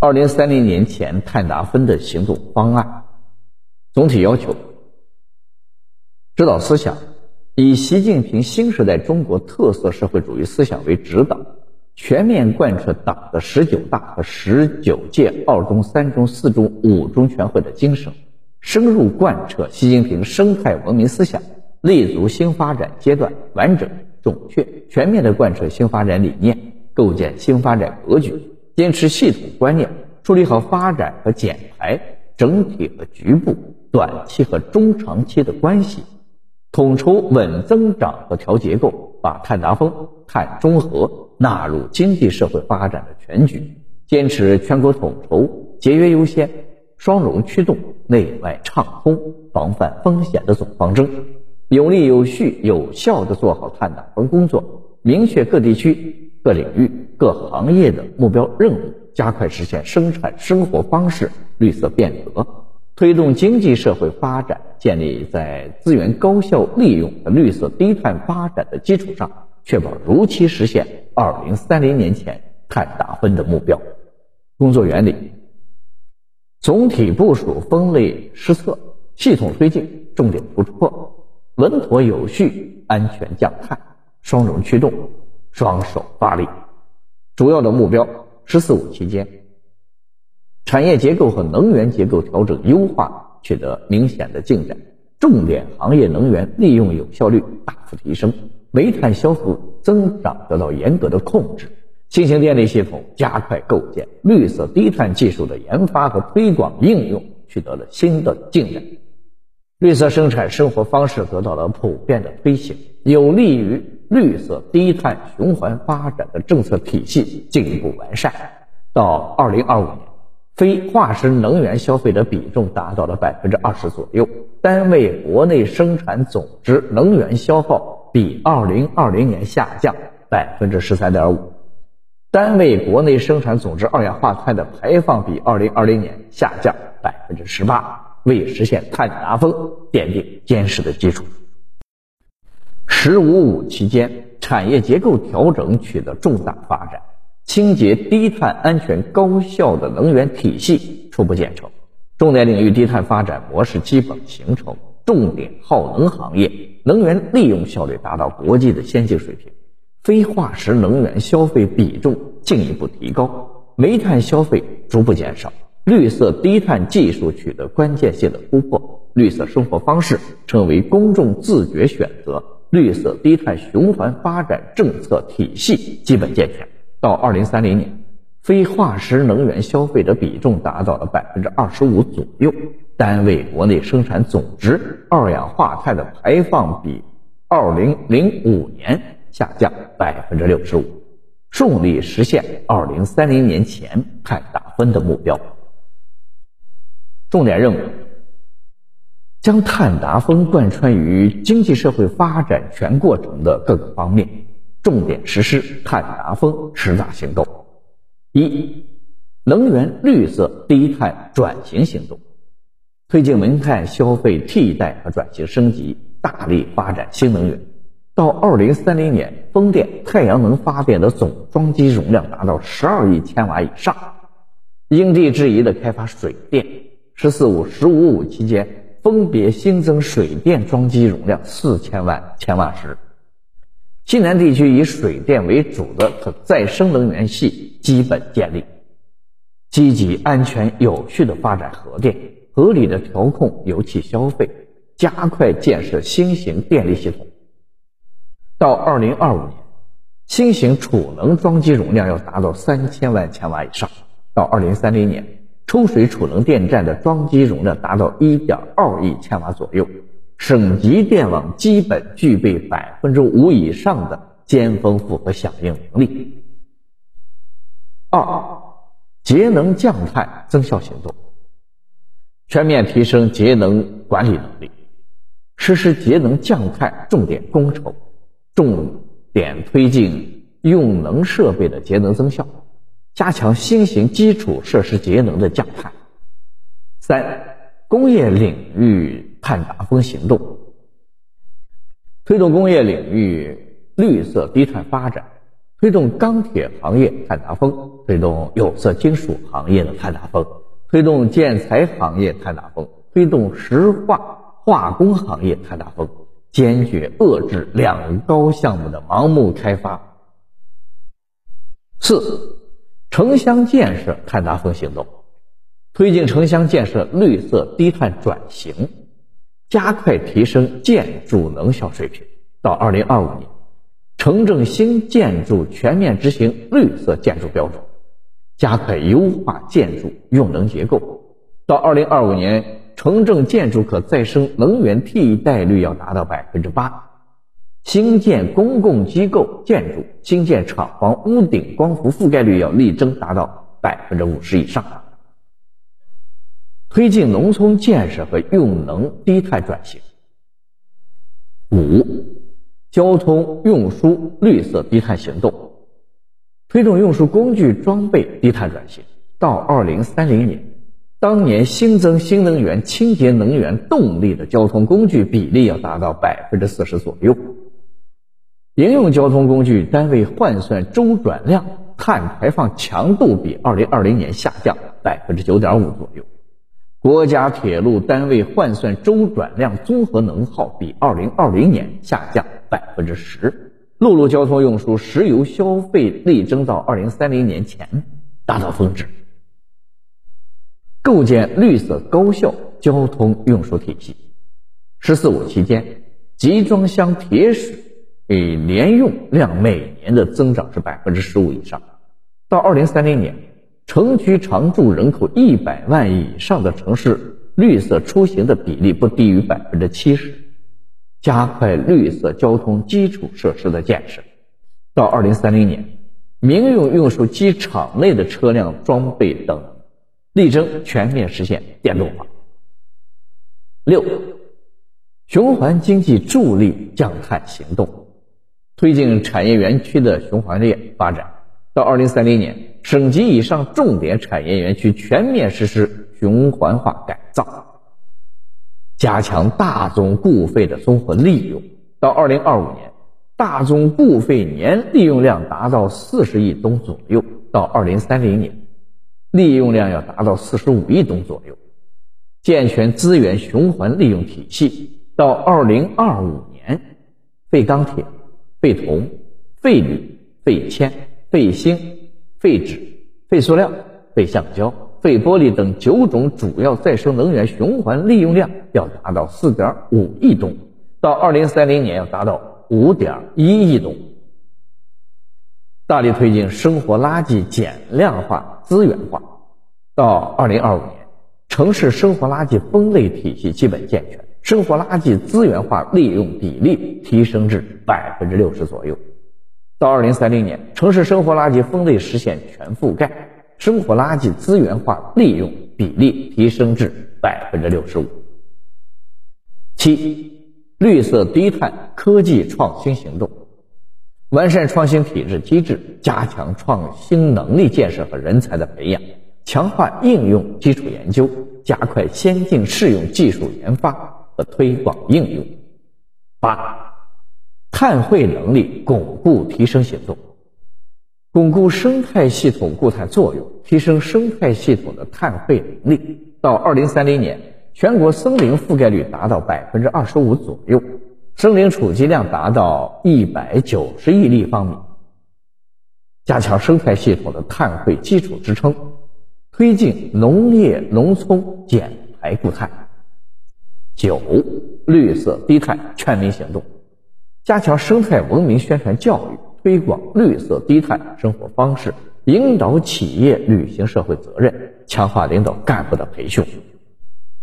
二零三零年前碳达峰的行动方案。总体要求：指导思想以习近平新时代中国特色社会主义思想为指导，全面贯彻党的十九大和十九届二中、三中、四中、五中全会的精神，深入贯彻习近平生态文明思想，立足新发展阶段，完整、准确、全面地贯彻新发展理念。构建新发展格局，坚持系统观念，处理好发展和减排、整体和局部、短期和中长期的关系，统筹稳增长和调结构，把碳达峰、碳中和纳入经济社会发展的全局，坚持全国统筹、节约优先、双融驱动、内外畅通、防范风险的总方针，有力、有序、有效地做好碳达峰工作，明确各地区。各领域、各行业的目标任务，加快实现生产生活方式绿色变革，推动经济社会发展建立在资源高效利用和绿色低碳发展的基础上，确保如期实现二零三零年前碳达峰的目标。工作原理：总体部署、分类施策，系统推进，重点突破，稳妥有序，安全降碳，双融驱动。双手发力，主要的目标“十四五”期间，产业结构和能源结构调整优化取得明显的进展，重点行业能源利用有效率大幅提升，煤炭消费增长得到严格的控制，新型电力系统加快构建，绿色低碳技术的研发和推广应用取得了新的进展，绿色生产生活方式得到了普遍的推行，有利于。绿色低碳循环发展的政策体系进一步完善，到二零二五年，非化石能源消费的比重达到了百分之二十左右，单位国内生产总值能源消耗比二零二零年下降百分之十三点五，单位国内生产总值二氧化碳的排放比二零二零年下降百分之十八，为实现碳达峰奠定坚实的基础。“十五五”期间，产业结构调整取得重大发展，清洁低碳、安全、高效的能源体系初步建成，重点领域低碳发展模式基本形成，重点耗能行业能源利用效率达到国际的先进水平，非化石能源消费比重进一步提高，煤炭消费逐步减少，绿色低碳技术取得关键性的突破，绿色生活方式成为公众自觉选择。绿色低碳循环发展政策体系基本健全，到二零三零年，非化石能源消费的比重达到了百分之二十五左右，单位国内生产总值二氧化碳的排放比二零零五年下降百分之六十五，顺利实现二零三零年前碳达峰的目标。重点任务。将碳达峰贯穿于经济社会发展全过程的各个方面，重点实施碳达峰十大行动：一、能源绿色低碳转型行动，推进煤炭消费替代和转型升级，大力发展新能源。到二零三零年，风电、太阳能发电的总装机容量达到十二亿千瓦以上。因地制宜的开发水电。十四五、十五五期间。分别新增水电装机容量四千万千瓦时，西南地区以水电为主的可再生能源系基本建立，积极安全有序的发展核电，合理的调控油气消费，加快建设新型电力系统。到二零二五年，新型储能装机容量要达到三千万千瓦以上。到二零三零年。抽水储能电站的装机容量达到一点二亿千瓦左右，省级电网基本具备百分之五以上的尖峰负荷响应能力。二、节能降碳增效行动，全面提升节能管理能力，实施节能降碳重点工程，重点推进用能设备的节能增效。加强新型基础设施节能的降碳。三、工业领域碳达峰行动，推动工业领域绿色低碳发展，推动钢铁行业碳达峰，推动有色金属行业的碳达峰，推动建材行业碳达峰，推动石化化工行业碳达峰，坚决遏制两高项目的盲目开发。四，城乡建设碳达峰行动，推进城乡建设绿色低碳转型，加快提升建筑能效水平，到二零二五年。城镇新建筑全面执行绿色建筑标准，加快优化建筑用能结构。到二零二五年，城镇建筑可再生能源替代率要达到百分之八。新建公共机构建筑、新建厂房屋顶光伏覆盖率要力争达到百分之五十以上。推进农村建设和用能低碳转型。五。交通运输绿色低碳行动，推动运输工具装备低碳转型。到二零三零年，当年新增新能源、清洁能源动力的交通工具比例要达到百分之四十左右。营用交通工具单位换算周转量碳排放强度比二零二零年下降百分之九点五左右。国家铁路单位换算周转量综合能耗比二零二零年下降百分之十，陆路交通运输石油消费力争到二零三零年前达到峰值。构建绿色高效交通运输体系。“十四五”期间，集装箱铁水水年用量每年的增长是百分之十五以上，到二零三零年。城区常住人口一百万以上的城市，绿色出行的比例不低于百分之七十。加快绿色交通基础设施的建设，到二零三零年，民用运输机场内的车辆装备等，力争全面实现电动化。六，循环经济助力降碳行动，推进产业园区的循环链发展，到二零三零年。省级以上重点产业园区全面实施循环化改造，加强大宗固废的综合利用。到二零二五年，大宗固废年利用量达到四十亿吨左右；到二零三零年，利用量要达到四十五亿吨左右。健全资源循环利用体系，到二零二五年，废钢铁、废铜、废铝、废铅、废锌。废纸、废塑料、废橡胶、废玻璃等九种主要再生能源循环利用量要达到四点五亿吨，到二零三零年要达到五点一亿吨。大力推进生活垃圾减量化、资源化，到二零二五年，城市生活垃圾分类体系基本健全，生活垃圾资源化利用比例提升至百分之六十左右。到二零三零年，城市生活垃圾分类实现全覆盖，生活垃圾资源化利用比例提升至百分之六十五。七，绿色低碳科技创新行动，完善创新体制机制，加强创新能力建设和人才的培养，强化应用基础研究，加快先进适用技术研发和推广应用。八。碳汇能力巩固提升行动，巩固生态系统固碳作用，提升生态系统的碳汇能力。到二零三零年，全国森林覆盖率达到百分之二十五左右，森林储积量达到一百九十亿立方米。加强生态系统的碳汇基础支撑，推进农业农村减排固碳。九，绿色低碳全民行动。加强生态文明宣传教育，推广绿色低碳生活方式，引导企业履行社会责任，强化领导干部的培训。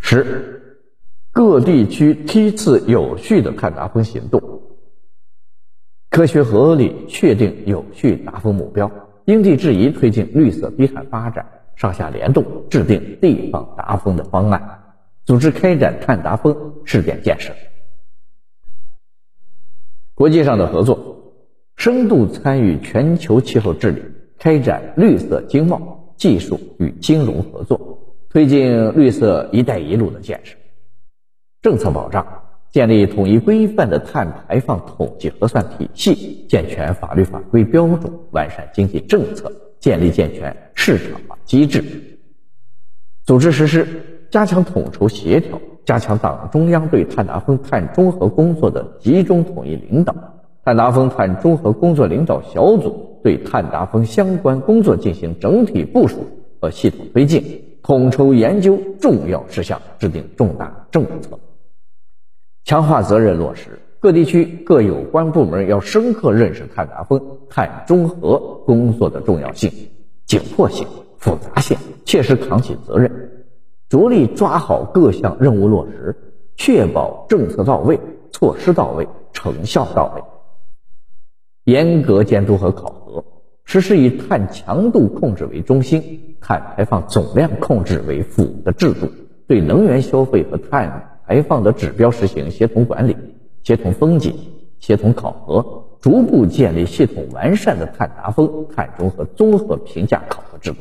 十，各地区梯次有序的碳达峰行动，科学合理确定有序达峰目标，因地制宜推进绿色低碳发展，上下联动制定地方达峰的方案，组织开展碳达峰试点建设。国际上的合作，深度参与全球气候治理，开展绿色经贸、技术与金融合作，推进绿色“一带一路”的建设。政策保障，建立统一规范的碳排放统计核算体系，健全法律法规标准，完善经济政策，建立健全市场化机制。组织实施，加强统筹协调，加强党中央对碳达峰、碳中和工作的集中统一领导。碳达峰、碳中和工作领导小组对碳达峰相关工作进行整体部署和系统推进，统筹研究重要事项，制定重大政策。强化责任落实，各地区各有关部门要深刻认识碳达峰、碳中和工作的重要性、紧迫性、复杂性，切实扛起责任，着力抓好各项任务落实，确保政策到位、措施到位、成效到位。严格监督和考核，实施以碳强度控制为中心、碳排放总量控制为辅的制度，对能源消费和碳。排放的指标实行协同管理、协同分解、协同考核，逐步建立系统完善的碳达峰、碳中和综合评价考核制度。